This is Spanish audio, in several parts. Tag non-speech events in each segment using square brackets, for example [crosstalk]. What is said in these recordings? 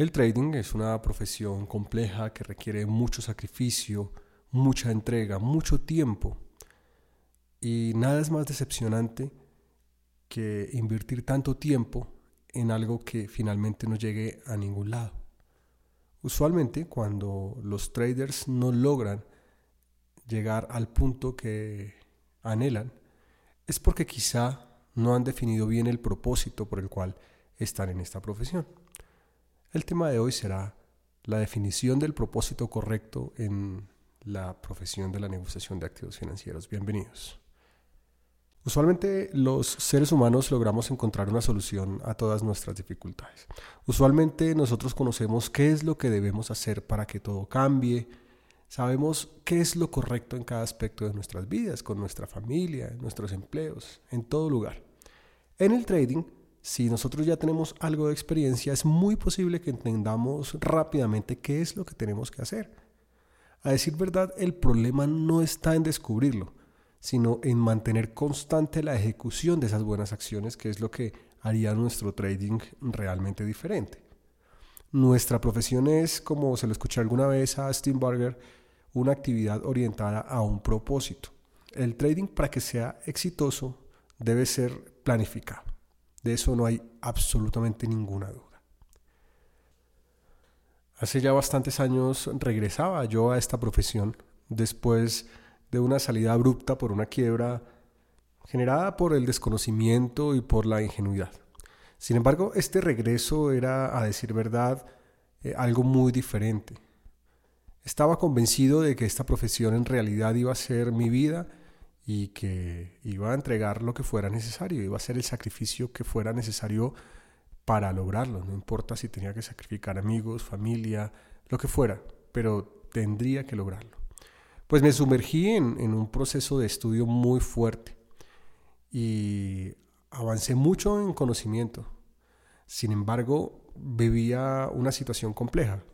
El trading es una profesión compleja que requiere mucho sacrificio, mucha entrega, mucho tiempo. Y nada es más decepcionante que invertir tanto tiempo en algo que finalmente no llegue a ningún lado. Usualmente cuando los traders no logran llegar al punto que anhelan, es porque quizá no han definido bien el propósito por el cual están en esta profesión. El tema de hoy será la definición del propósito correcto en la profesión de la negociación de activos financieros. Bienvenidos. Usualmente los seres humanos logramos encontrar una solución a todas nuestras dificultades. Usualmente nosotros conocemos qué es lo que debemos hacer para que todo cambie, sabemos qué es lo correcto en cada aspecto de nuestras vidas, con nuestra familia, nuestros empleos, en todo lugar. En el trading si nosotros ya tenemos algo de experiencia, es muy posible que entendamos rápidamente qué es lo que tenemos que hacer. A decir verdad, el problema no está en descubrirlo, sino en mantener constante la ejecución de esas buenas acciones, que es lo que haría nuestro trading realmente diferente. Nuestra profesión es, como se lo escuché alguna vez a Steinberger, una actividad orientada a un propósito. El trading, para que sea exitoso, debe ser planificado. De eso no hay absolutamente ninguna duda. Hace ya bastantes años regresaba yo a esta profesión después de una salida abrupta por una quiebra generada por el desconocimiento y por la ingenuidad. Sin embargo, este regreso era, a decir verdad, eh, algo muy diferente. Estaba convencido de que esta profesión en realidad iba a ser mi vida y que iba a entregar lo que fuera necesario, iba a hacer el sacrificio que fuera necesario para lograrlo, no importa si tenía que sacrificar amigos, familia, lo que fuera, pero tendría que lograrlo. Pues me sumergí en, en un proceso de estudio muy fuerte y avancé mucho en conocimiento. Sin embargo, vivía una situación compleja.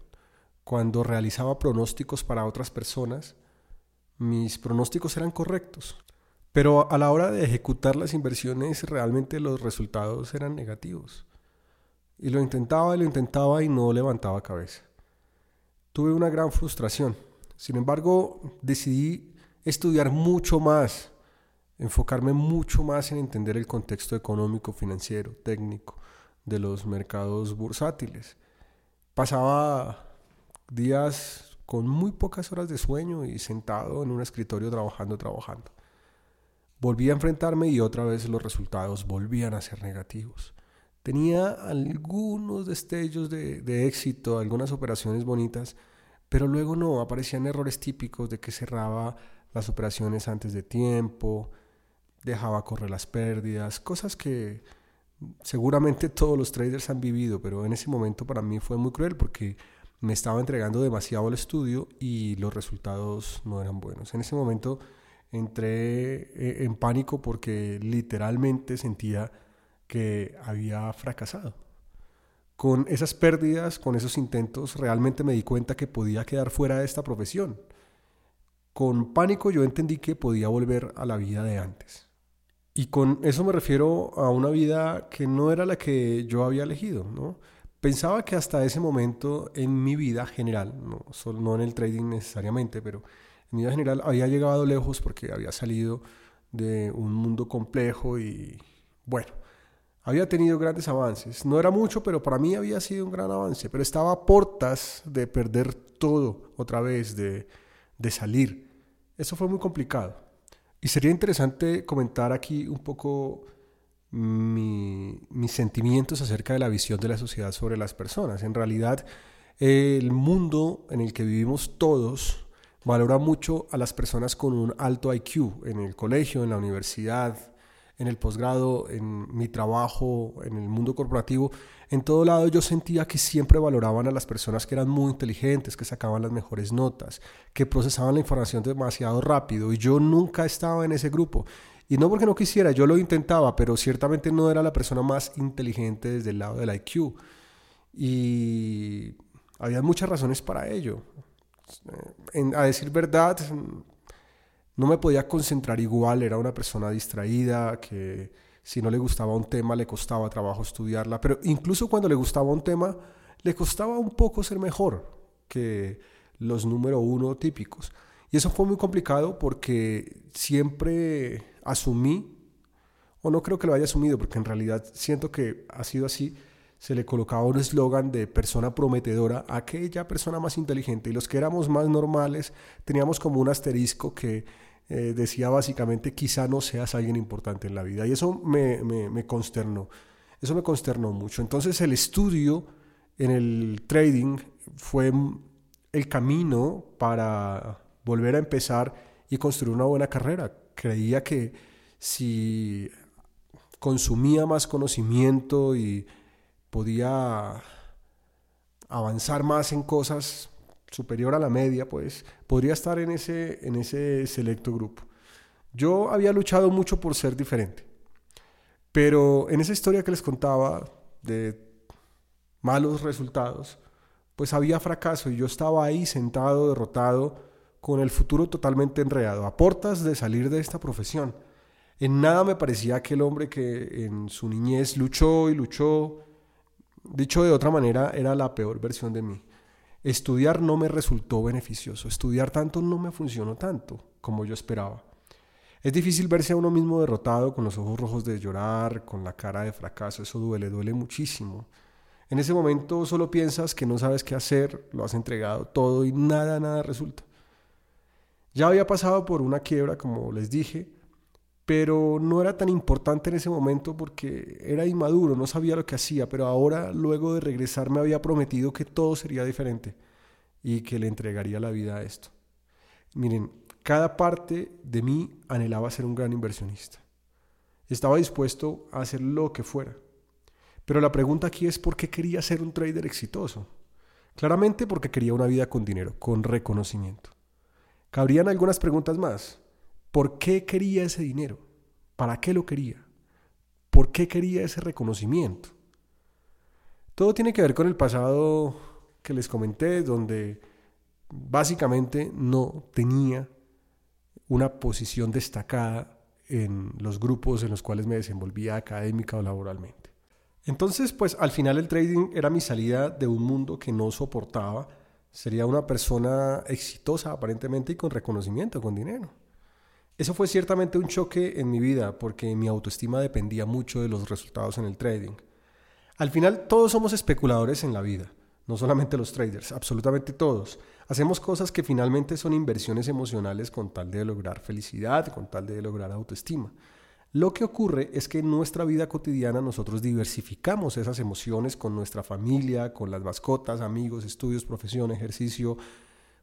Cuando realizaba pronósticos para otras personas, mis pronósticos eran correctos. Pero a la hora de ejecutar las inversiones realmente los resultados eran negativos. Y lo intentaba y lo intentaba y no levantaba cabeza. Tuve una gran frustración. Sin embargo, decidí estudiar mucho más, enfocarme mucho más en entender el contexto económico, financiero, técnico de los mercados bursátiles. Pasaba días con muy pocas horas de sueño y sentado en un escritorio trabajando, trabajando. Volví a enfrentarme y otra vez los resultados volvían a ser negativos. Tenía algunos destellos de, éxito, algunas operaciones bonitas, pero luego no, aparecían errores típicos de que cerraba las operaciones antes de tiempo, dejaba correr las pérdidas, cosas que seguramente todos los traders han vivido, pero en ese momento para mí fue muy cruel porque me estaba entregando demasiado al estudio y los resultados no eran buenos. En ese momento entré eh, en pánico porque literalmente sentía que había fracasado. Con esas pérdidas, con esos intentos, realmente me di cuenta que podía quedar fuera de esta profesión. Con pánico yo entendí que podía volver a la vida de antes. Y con eso me refiero a una vida que no era la que yo había elegido. ¿no? Pensaba que hasta ese momento en mi vida general, no, no en el trading necesariamente, pero en vida general había llegado lejos porque había salido de un mundo complejo y bueno, había tenido grandes avances. No era mucho, pero para mí había sido un gran avance, pero estaba a portas de perder todo otra vez, de, de salir. Eso fue muy complicado. Y sería interesante comentar aquí un poco mi, mis sentimientos acerca de la visión de la sociedad sobre las personas. En realidad, el mundo en el que vivimos todos valora mucho a las personas con un alto IQ en el colegio, en la universidad, en el posgrado, en mi trabajo, en el mundo corporativo. En todo lado yo sentía que siempre valoraban a las personas que eran muy inteligentes, que sacaban las mejores notas, que procesaban la información demasiado rápido y yo nunca estaba en ese grupo. Y no porque no quisiera, yo lo intentaba, pero ciertamente no era la persona más inteligente desde el lado del IQ. Y había muchas razones para ello a decir verdad, no me podía concentrar igual, era una persona distraída, que si no le gustaba un tema le costaba trabajo estudiarla, pero incluso cuando le gustaba un tema, le costaba un poco ser mejor que los número uno típicos. Y eso fue muy complicado porque siempre asumí, o no creo que lo haya asumido, porque en realidad siento que ha sido así, se le colocaba un eslogan de persona prometedora a aquella persona más inteligente. Y los que éramos más normales teníamos como un asterisco que eh, decía básicamente quizá no seas alguien importante en la vida. Y eso me, me consternó. Eso me consternó mucho. Entonces el estudio en el trading fue el camino para volver a empezar y construir una buena carrera. Creía que si consumía más conocimiento y podía avanzar más en cosas superior a la media, pues podría estar en ese, en ese selecto grupo. Yo había luchado mucho por ser diferente, pero en esa historia que les contaba de malos resultados, pues había fracaso y yo estaba ahí sentado, derrotado, con el futuro totalmente enredado, a portas de salir de esta profesión. En nada me parecía aquel hombre que en su niñez luchó y luchó. Dicho de otra manera, era la peor versión de mí. Estudiar no me resultó beneficioso. Estudiar tanto no me funcionó tanto como yo esperaba. Es difícil verse a uno mismo derrotado, con los ojos rojos de llorar, con la cara de fracaso. Eso duele, duele muchísimo. En ese momento solo piensas que no sabes qué hacer, lo has entregado todo y nada, nada resulta. Ya había pasado por una quiebra, como les dije, pero no era tan importante en ese momento porque era inmaduro, no sabía lo que hacía, pero ahora, luego de regresar, me había prometido que todo sería diferente y que le entregaría la vida a esto. Miren, cada parte de mí anhelaba ser un gran inversionista. Estaba dispuesto a hacer lo que fuera. Pero la pregunta aquí es por qué quería ser un trader exitoso. Claramente porque quería una vida con dinero, con reconocimiento. Cabrían algunas preguntas más. ¿Por qué quería ese dinero? ¿Para qué lo quería? ¿Por qué quería ese reconocimiento? Todo tiene que ver con el pasado que les comenté, donde básicamente no tenía una posición destacada en los grupos en los cuales me desenvolvía académica o laboralmente. Entonces, pues al final el trading era mi salida de un mundo que no soportaba. Sería una persona exitosa aparentemente y con reconocimiento, con dinero. Eso fue ciertamente un choque en mi vida porque mi autoestima dependía mucho de los resultados en el trading. Al final todos somos especuladores en la vida, no solamente los traders, absolutamente todos. Hacemos cosas que finalmente son inversiones emocionales con tal de lograr felicidad, con tal de lograr autoestima. Lo que ocurre es que en nuestra vida cotidiana nosotros diversificamos esas emociones con nuestra familia, con las mascotas, amigos, estudios, profesión, ejercicio,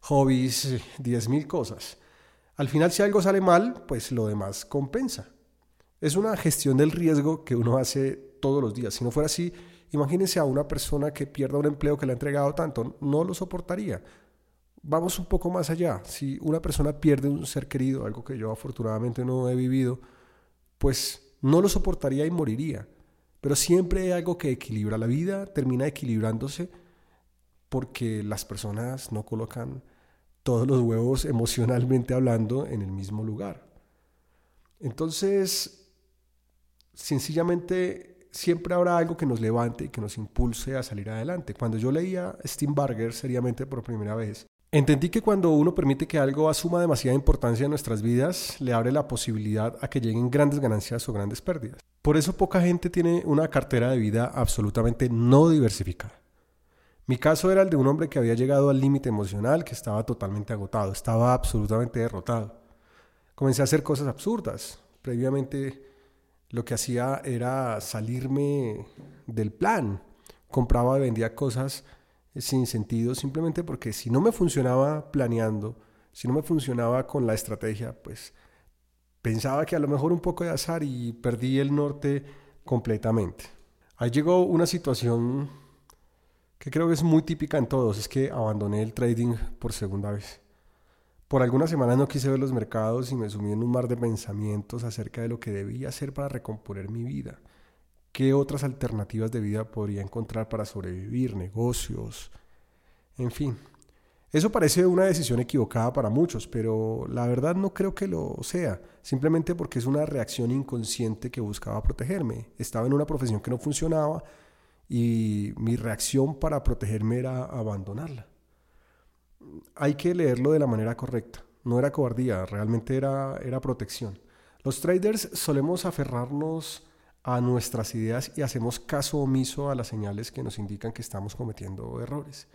hobbies, diez mil cosas. Al final si algo sale mal, pues lo demás compensa. Es una gestión del riesgo que uno hace todos los días. Si no fuera así, imagínense a una persona que pierda un empleo que le ha entregado tanto, no lo soportaría. Vamos un poco más allá. Si una persona pierde un ser querido, algo que yo afortunadamente no he vivido, pues no lo soportaría y moriría. Pero siempre hay algo que equilibra. La vida termina equilibrándose porque las personas no colocan todos los huevos [laughs] emocionalmente hablando en el mismo lugar. Entonces, sencillamente siempre habrá algo que nos levante y que nos impulse a salir adelante. Cuando yo leía Steinbarger seriamente por primera vez, Entendí que cuando uno permite que algo asuma demasiada importancia en nuestras vidas, le abre la posibilidad a que lleguen grandes ganancias o grandes pérdidas. Por eso poca gente tiene una cartera de vida absolutamente no diversificada. Mi caso era el de un hombre que había llegado al límite emocional, que estaba totalmente agotado, estaba absolutamente derrotado. Comencé a hacer cosas absurdas. Previamente lo que hacía era salirme del plan. Compraba y vendía cosas sin sentido, simplemente porque si no me funcionaba planeando, si no me funcionaba con la estrategia, pues pensaba que a lo mejor un poco de azar y perdí el norte completamente. Ahí llegó una situación que creo que es muy típica en todos, es que abandoné el trading por segunda vez. Por algunas semanas no quise ver los mercados y me sumí en un mar de pensamientos acerca de lo que debía hacer para recomponer mi vida. ¿Qué otras alternativas de vida podría encontrar para sobrevivir? Negocios, en fin. Eso parece una decisión equivocada para muchos, pero la verdad no creo que lo sea, simplemente porque es una reacción inconsciente que buscaba protegerme. Estaba en una profesión que no funcionaba y mi reacción para protegerme era abandonarla. Hay que leerlo de la manera correcta. No era cobardía, realmente era, era protección. Los traders solemos aferrarnos a nuestras ideas y hacemos caso omiso a las señales que nos indican que estamos cometiendo errores.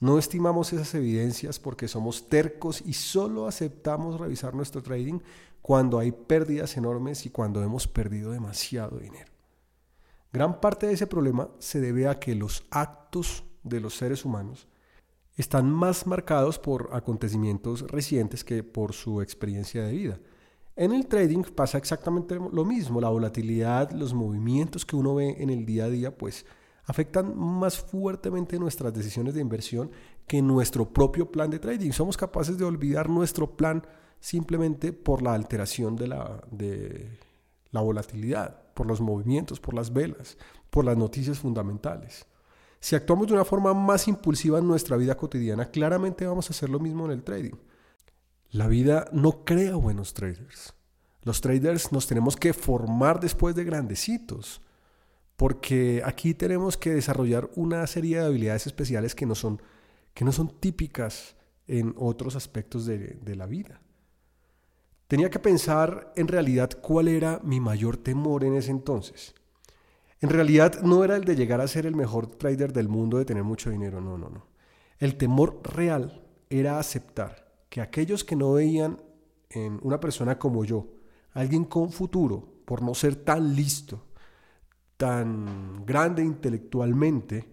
No estimamos esas evidencias porque somos tercos y solo aceptamos revisar nuestro trading cuando hay pérdidas enormes y cuando hemos perdido demasiado dinero. Gran parte de ese problema se debe a que los actos de los seres humanos están más marcados por acontecimientos recientes que por su experiencia de vida. En el trading pasa exactamente lo mismo, la volatilidad, los movimientos que uno ve en el día a día, pues afectan más fuertemente nuestras decisiones de inversión que nuestro propio plan de trading. Somos capaces de olvidar nuestro plan simplemente por la alteración de la, de la volatilidad, por los movimientos, por las velas, por las noticias fundamentales. Si actuamos de una forma más impulsiva en nuestra vida cotidiana, claramente vamos a hacer lo mismo en el trading. La vida no crea buenos traders. Los traders nos tenemos que formar después de grandecitos, porque aquí tenemos que desarrollar una serie de habilidades especiales que no son, que no son típicas en otros aspectos de, de la vida. Tenía que pensar en realidad cuál era mi mayor temor en ese entonces. En realidad no era el de llegar a ser el mejor trader del mundo, de tener mucho dinero, no, no, no. El temor real era aceptar que aquellos que no veían en una persona como yo, alguien con futuro, por no ser tan listo, tan grande intelectualmente,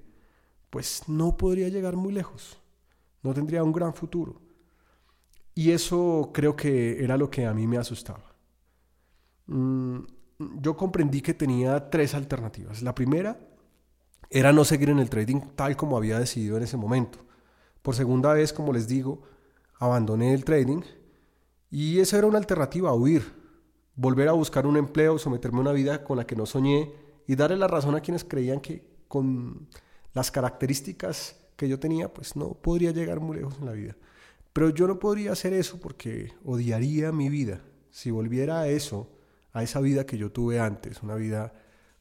pues no podría llegar muy lejos, no tendría un gran futuro. Y eso creo que era lo que a mí me asustaba. Mm, yo comprendí que tenía tres alternativas. La primera era no seguir en el trading tal como había decidido en ese momento. Por segunda vez, como les digo, abandoné el trading y esa era una alternativa, huir, volver a buscar un empleo, someterme a una vida con la que no soñé y darle la razón a quienes creían que con las características que yo tenía, pues no podría llegar muy lejos en la vida. Pero yo no podría hacer eso porque odiaría mi vida. Si volviera a eso, a esa vida que yo tuve antes, una vida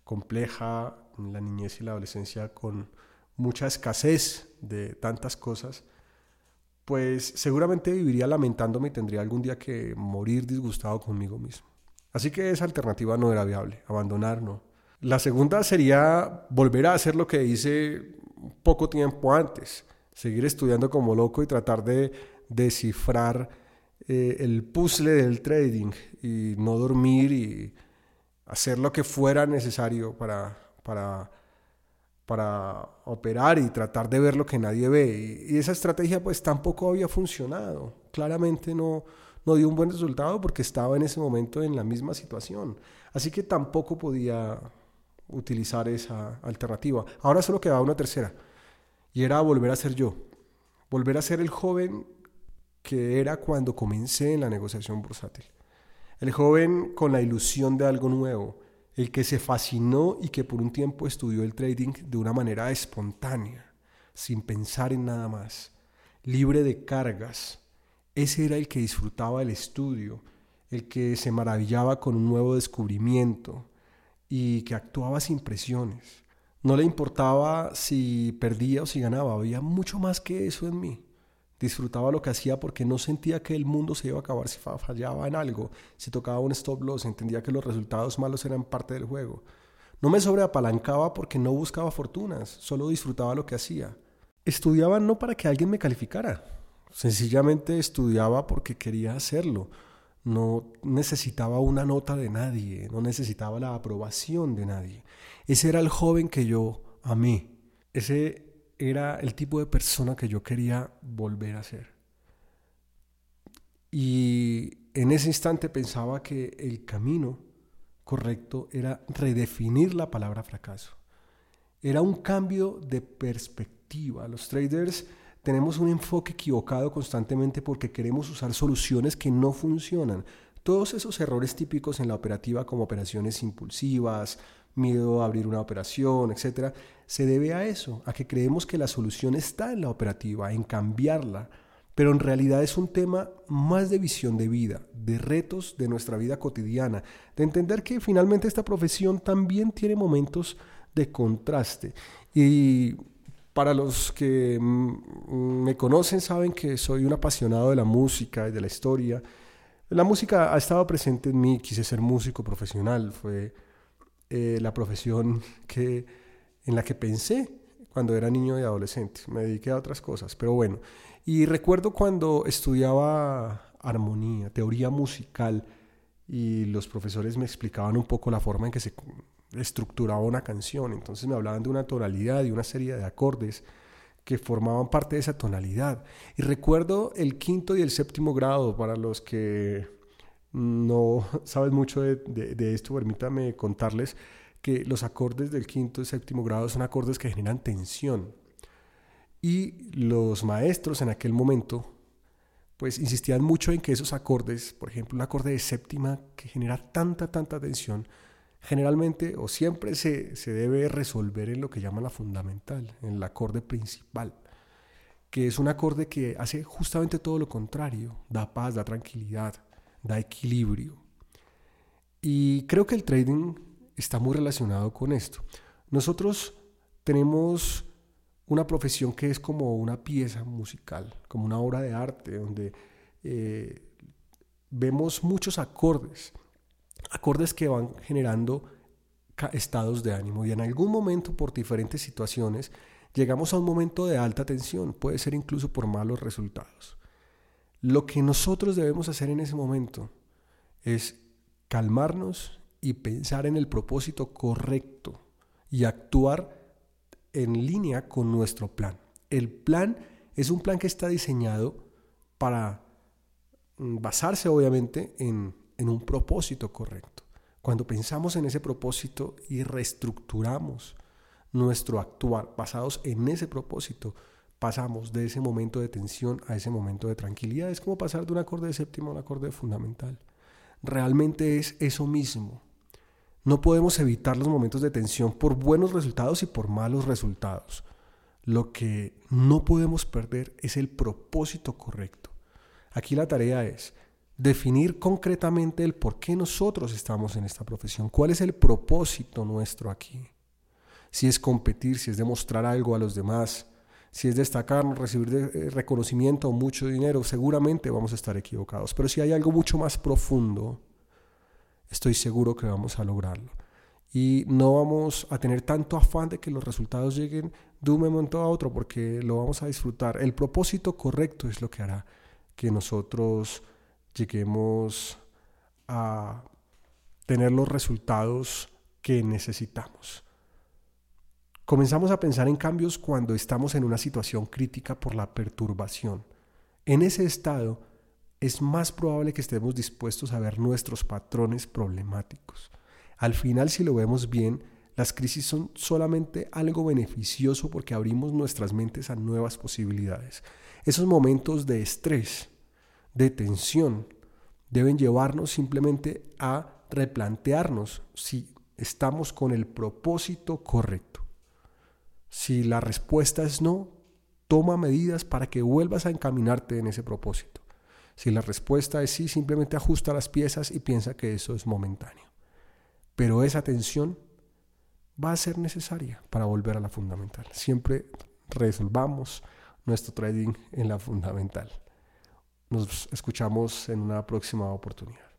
compleja en la niñez y la adolescencia con mucha escasez de tantas cosas, pues seguramente viviría lamentándome y tendría algún día que morir disgustado conmigo mismo. Así que esa alternativa no era viable, abandonar no. La segunda sería volver a hacer lo que hice poco tiempo antes, seguir estudiando como loco y tratar de descifrar eh, el puzzle del trading y no dormir y hacer lo que fuera necesario para, para para operar y tratar de ver lo que nadie ve. Y, esa estrategia pues tampoco había funcionado. Claramente no, no dio un buen resultado porque estaba en ese momento en la misma situación. Así que tampoco podía utilizar esa alternativa. Ahora solo quedaba una tercera y era volver a ser yo. Volver a ser el joven que era cuando comencé en la negociación bursátil. El joven con la ilusión de algo nuevo, el que se fascinó y que por un tiempo estudió el trading de una manera espontánea, sin pensar en nada más, libre de cargas. Ese era el que disfrutaba el estudio, el que se maravillaba con un nuevo descubrimiento y que actuaba sin presiones. No le importaba si perdía o si ganaba, había mucho más que eso en mí. Disfrutaba lo que hacía porque no sentía que el mundo se iba a acabar si fallaba en algo, si tocaba un stop loss, entendía que los resultados malos eran parte del juego. No me sobreapalancaba porque no buscaba fortunas, solo disfrutaba lo que hacía. Estudiaba no para que alguien me calificara, sencillamente estudiaba porque quería hacerlo. No necesitaba una nota de nadie, no necesitaba la aprobación de nadie. Ese era el joven que yo amé. Ese era el tipo de persona que yo quería volver a ser. Y en ese instante pensaba que el camino correcto era redefinir la palabra fracaso. Era un cambio de perspectiva. Los traders tenemos un enfoque equivocado constantemente porque queremos usar soluciones que no funcionan. Todos esos errores típicos en la operativa como operaciones impulsivas, miedo a abrir una operación, etcétera, se debe a eso, a que creemos que la solución está en la operativa, en cambiarla, pero en realidad es un tema más de visión de vida, de retos de nuestra vida cotidiana, de entender que finalmente esta profesión también tiene momentos de contraste. Y para los que me conocen saben que soy un apasionado de la música y de la historia. La música ha estado presente en mí, quise ser músico profesional, fue eh, la profesión que, en la que pensé cuando era niño y adolescente. Me dediqué a otras cosas, pero bueno. Y recuerdo cuando estudiaba armonía, teoría musical, y los profesores me explicaban un poco la forma en que se estructuraba una canción. Entonces me hablaban de una tonalidad y una serie de acordes que formaban parte de esa tonalidad. Y recuerdo el quinto y el séptimo grado, para los que no [laughs] saben mucho de, de esto, permítame contarles que los acordes del quinto y séptimo grado son acordes que generan tensión. Y los maestros en aquel momento pues insistían mucho en que esos acordes, por ejemplo, un acorde de séptima que genera tanta, tanta tensión, generalmente o siempre se, se debe resolver en lo que llaman la fundamental, en el acorde principal, que es un acorde que hace justamente todo lo contrario, da paz, da tranquilidad, da equilibrio. Y creo que el trading está muy relacionado con esto. Nosotros tenemos una profesión que es como una pieza musical, como una obra de arte, donde eh, vemos muchos acordes, acordes que van generando estados de ánimo y en algún momento por diferentes situaciones llegamos a un momento de alta tensión, puede ser incluso por malos resultados. Lo que nosotros debemos hacer en ese momento es calmarnos y pensar en el propósito correcto y actuar en línea con nuestro plan. El plan es un plan que está diseñado para mm, basarse obviamente en, en un propósito correcto. Cuando pensamos en ese propósito y reestructuramos nuestro actuar basados en ese propósito, pasamos de ese momento de tensión a ese momento de tranquilidad. Es como pasar de un acorde de séptima a un acorde fundamental. Realmente es eso mismo. No podemos evitar los momentos de tensión por buenos resultados y por malos resultados. Lo que no podemos perder es el propósito correcto. Aquí la tarea es definir concretamente el por qué nosotros estamos en esta profesión, cuál es el propósito nuestro aquí. Si es competir, si es demostrar algo a los demás, si es destacarnos, recibir eh, reconocimiento o mucho dinero, seguramente vamos a estar equivocados. Pero si hay algo mucho más profundo, estoy seguro que vamos a lograrlo. Y no vamos a tener tanto afán de que los resultados lleguen de un momento a otro, porque lo vamos a disfrutar. El propósito correcto es lo que hará que nosotros lleguemos a tener los resultados que necesitamos. Comenzamos a pensar en cambios cuando estamos en una situación crítica por la perturbación. En ese estado, es más probable que estemos dispuestos a ver nuestros patrones problemáticos. Al final, si lo vemos bien, las crisis son solamente algo beneficioso porque abrimos nuestras mentes a nuevas posibilidades. Esos momentos de estrés, de tensión, deben llevarnos simplemente a replantearnos si estamos con el propósito correcto. Si la respuesta es no, toma medidas para que vuelvas a encaminarte en ese propósito. Si la respuesta es sí, simplemente ajusta las piezas y piensa que eso es momentáneo. Pero esa tensión va a ser necesaria para volver a la fundamental. Siempre resolvamos nuestro trading en la fundamental. Nos escuchamos en una próxima oportunidad.